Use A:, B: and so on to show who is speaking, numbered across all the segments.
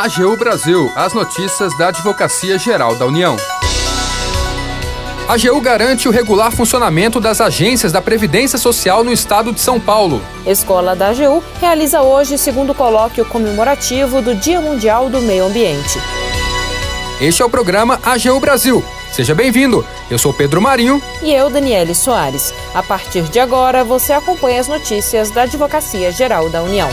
A: AGU Brasil, as notícias da Advocacia Geral da União. A AGU garante o regular funcionamento das agências da Previdência Social no estado de São Paulo.
B: Escola da AGU realiza hoje o segundo colóquio comemorativo do Dia Mundial do Meio Ambiente.
A: Este é o programa AGU Brasil. Seja bem-vindo. Eu sou Pedro Marinho.
B: E eu, Daniele Soares. A partir de agora, você acompanha as notícias da Advocacia Geral da União.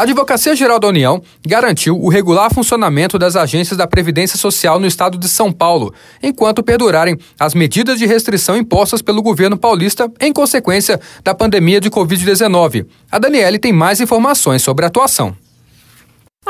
A: A Advocacia Geral da União garantiu o regular funcionamento das agências da Previdência Social no estado de São Paulo, enquanto perdurarem as medidas de restrição impostas pelo governo paulista em consequência da pandemia de Covid-19. A Daniele tem mais informações sobre a atuação.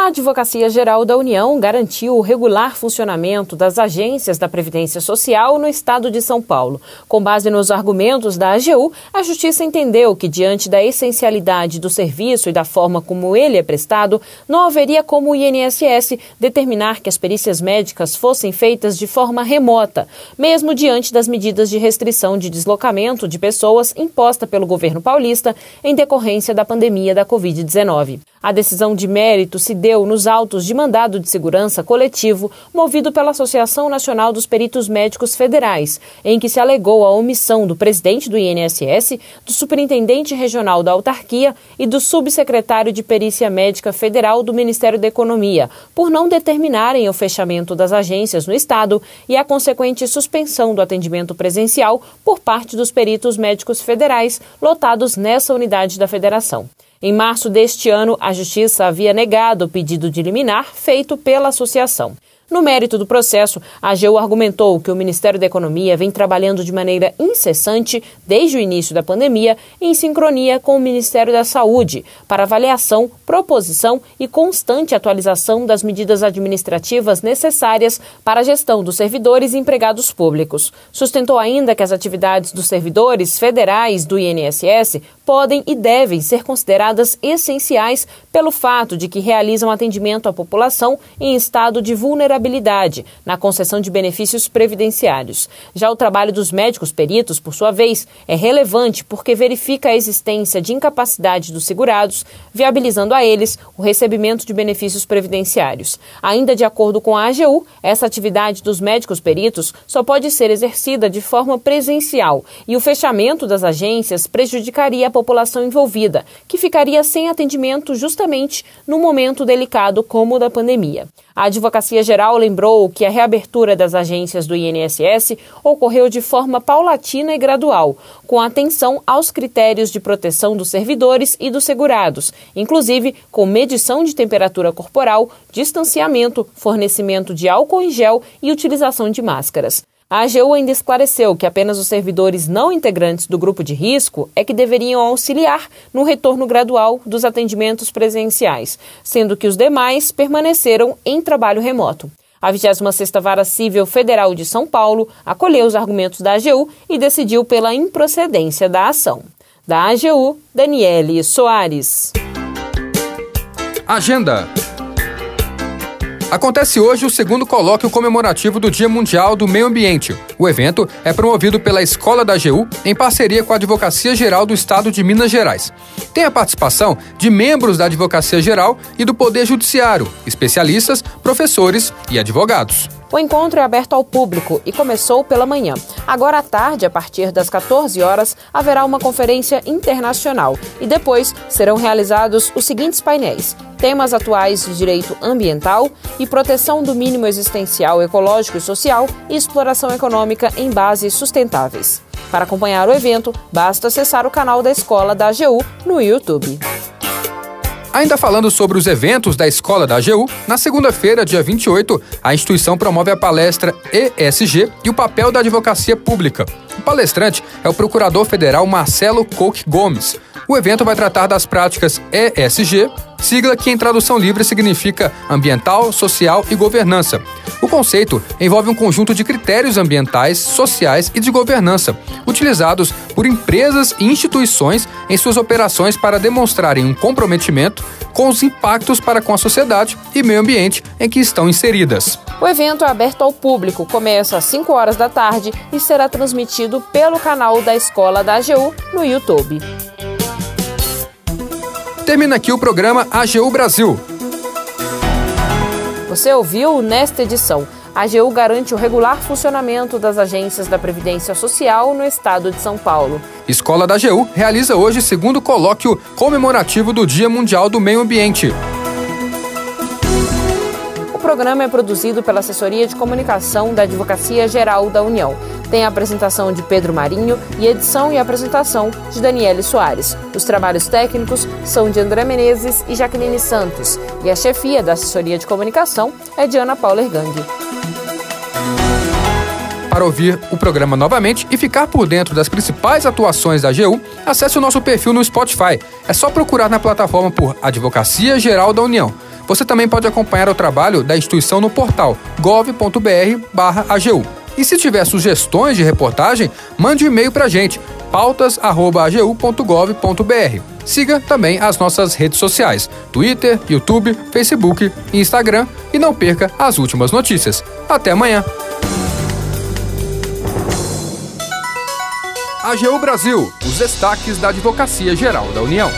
B: A Advocacia Geral da União garantiu o regular funcionamento das agências da Previdência Social no estado de São Paulo. Com base nos argumentos da AGU, a Justiça entendeu que, diante da essencialidade do serviço e da forma como ele é prestado, não haveria como o INSS determinar que as perícias médicas fossem feitas de forma remota, mesmo diante das medidas de restrição de deslocamento de pessoas imposta pelo governo paulista em decorrência da pandemia da Covid-19. A decisão de mérito se deu nos autos de mandado de segurança coletivo movido pela Associação Nacional dos Peritos Médicos Federais, em que se alegou a omissão do presidente do INSS, do superintendente regional da autarquia e do subsecretário de Perícia Médica Federal do Ministério da Economia, por não determinarem o fechamento das agências no estado e a consequente suspensão do atendimento presencial por parte dos peritos médicos federais lotados nessa unidade da federação. Em março deste ano, a Justiça havia negado o pedido de liminar feito pela associação. No mérito do processo, a AGU argumentou que o Ministério da Economia vem trabalhando de maneira incessante, desde o início da pandemia, em sincronia com o Ministério da Saúde, para avaliação, proposição e constante atualização das medidas administrativas necessárias para a gestão dos servidores e empregados públicos. Sustentou ainda que as atividades dos servidores federais do INSS podem e devem ser consideradas essenciais pelo fato de que realizam atendimento à população em estado de vulnerabilidade vulnerabilidade na concessão de benefícios previdenciários. Já o trabalho dos médicos peritos, por sua vez, é relevante porque verifica a existência de incapacidade dos segurados, viabilizando a eles o recebimento de benefícios previdenciários. Ainda de acordo com a AGU, essa atividade dos médicos peritos só pode ser exercida de forma presencial e o fechamento das agências prejudicaria a população envolvida, que ficaria sem atendimento justamente no momento delicado como o da pandemia. A Advocacia Geral lembrou que a reabertura das agências do INSS ocorreu de forma paulatina e gradual, com atenção aos critérios de proteção dos servidores e dos segurados, inclusive com medição de temperatura corporal, distanciamento, fornecimento de álcool em gel e utilização de máscaras. A AGU ainda esclareceu que apenas os servidores não integrantes do grupo de risco é que deveriam auxiliar no retorno gradual dos atendimentos presenciais, sendo que os demais permaneceram em trabalho remoto. A 26ª Vara Civil Federal de São Paulo acolheu os argumentos da AGU e decidiu pela improcedência da ação. Da AGU, Daniele Soares.
A: Agenda Acontece hoje o segundo colóquio comemorativo do Dia Mundial do Meio Ambiente. O evento é promovido pela Escola da AGU em parceria com a Advocacia Geral do Estado de Minas Gerais. Tem a participação de membros da Advocacia Geral e do Poder Judiciário, especialistas, professores e advogados.
B: O encontro é aberto ao público e começou pela manhã. Agora à tarde, a partir das 14 horas, haverá uma conferência internacional e depois serão realizados os seguintes painéis: temas atuais de direito ambiental e proteção do mínimo existencial ecológico e social e exploração econômica em bases sustentáveis. Para acompanhar o evento, basta acessar o canal da Escola da AGU no YouTube.
A: Ainda falando sobre os eventos da Escola da AGU, na segunda-feira, dia 28, a instituição promove a palestra ESG e o papel da advocacia pública. O palestrante é o procurador federal Marcelo Coque Gomes. O evento vai tratar das práticas ESG, sigla que em tradução livre significa ambiental, social e governança. O conceito envolve um conjunto de critérios ambientais, sociais e de governança, utilizados por empresas e instituições em suas operações para demonstrarem um comprometimento com os impactos para com a sociedade e meio ambiente em que estão inseridas.
B: O evento é aberto ao público, começa às 5 horas da tarde e será transmitido pelo canal da Escola da AGU no YouTube.
A: Termina aqui o programa AGU Brasil.
B: Você ouviu nesta edição. A AGU garante o regular funcionamento das agências da Previdência Social no estado de São Paulo.
A: Escola da AGU realiza hoje segundo colóquio comemorativo do Dia Mundial do Meio Ambiente.
B: O programa é produzido pela Assessoria de Comunicação da Advocacia Geral da União. Tem a apresentação de Pedro Marinho e edição e apresentação de Daniele Soares. Os trabalhos técnicos são de André Menezes e Jaqueline Santos. E a chefia da assessoria de comunicação é de Ana Paula Ergang.
A: Para ouvir o programa novamente e ficar por dentro das principais atuações da AGU, acesse o nosso perfil no Spotify. É só procurar na plataforma por Advocacia Geral da União. Você também pode acompanhar o trabalho da instituição no portal gov.br/agu. E se tiver sugestões de reportagem, mande um e-mail para a gente, pautas.agu.gov.br. Siga também as nossas redes sociais: Twitter, YouTube, Facebook e Instagram e não perca as últimas notícias. Até amanhã! AGU Brasil, os destaques da Advocacia Geral da União.